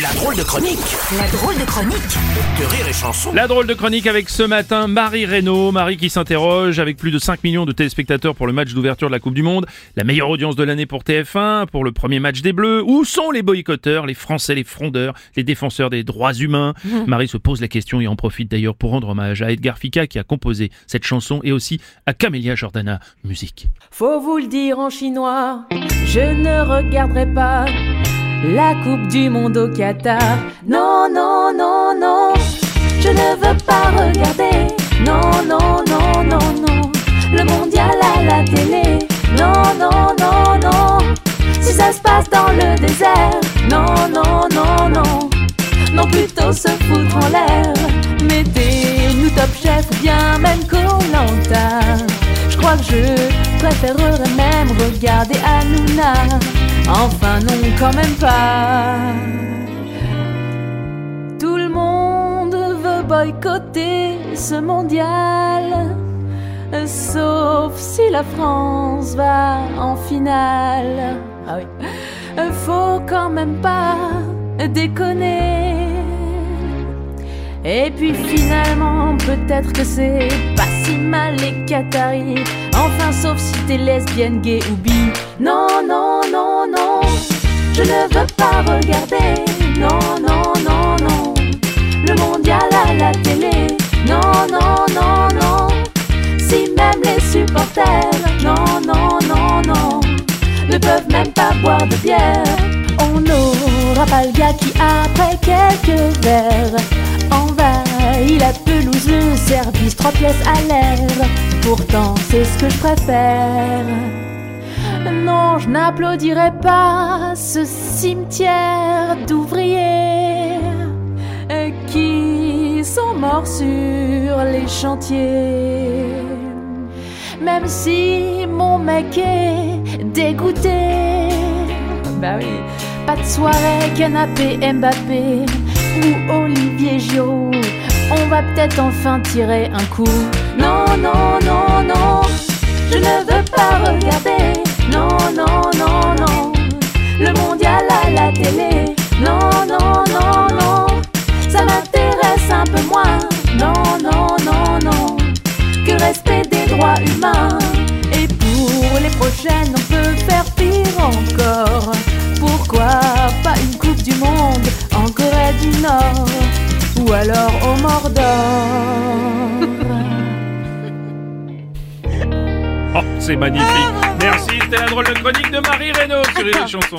La drôle de chronique. La drôle de chronique. De Rire et Chanson. La drôle de chronique avec ce matin Marie Reynaud, Marie qui s'interroge avec plus de 5 millions de téléspectateurs pour le match d'ouverture de la Coupe du Monde, la meilleure audience de l'année pour TF1, pour le premier match des Bleus. Où sont les boycotteurs, les Français, les frondeurs, les défenseurs des droits humains? Marie se pose la question et en profite d'ailleurs pour rendre hommage à Edgar Fica qui a composé cette chanson et aussi à Camélia Jordana, musique. Faut vous le dire en chinois, je ne regarderai pas la Coupe du Monde au Qatar. Non, non, non, non, je ne veux pas regarder. Non, non, non, non, non, le mondial à la télé. Non, non, non, non, si ça se passe dans le désert. Non, non, non, non, non, plutôt se foutre en l'air. Mettez-nous top chef bien même Koh-Lanta. Je crois que je préférerais même regarder Hanouna. Enfin non, quand même pas. Tout le monde veut boycotter ce mondial. Sauf si la France va en finale. Ah oui. Faut quand même pas déconner. Et puis finalement, peut-être que c'est pas si mal les Qataris. Enfin, sauf si t'es lesbienne, gay ou bi. Non, non, non, On n'aura pas le gars qui, après quelques verres, envahit la pelouse, le service, trois pièces à l'air. Pourtant, c'est ce que je préfère. Non, je n'applaudirai pas ce cimetière d'ouvriers euh, qui sont morts sur les chantiers. Même si mon mec est dégoûté. Bah pas de soirée, canapé, Mbappé ou Olivier Giraud. On va peut-être enfin tirer un coup. Non, non, non, non, je ne veux pas regarder. Non, non, non, non, le mondial à la télé. Non, non, non, non, ça m'intéresse un peu moins. Non, non, non, non, que respect des droits humains. Ou alors au Mordor Oh, c'est magnifique. Merci, c'était la drôle de chronique de Marie Reynaud sur les chansons.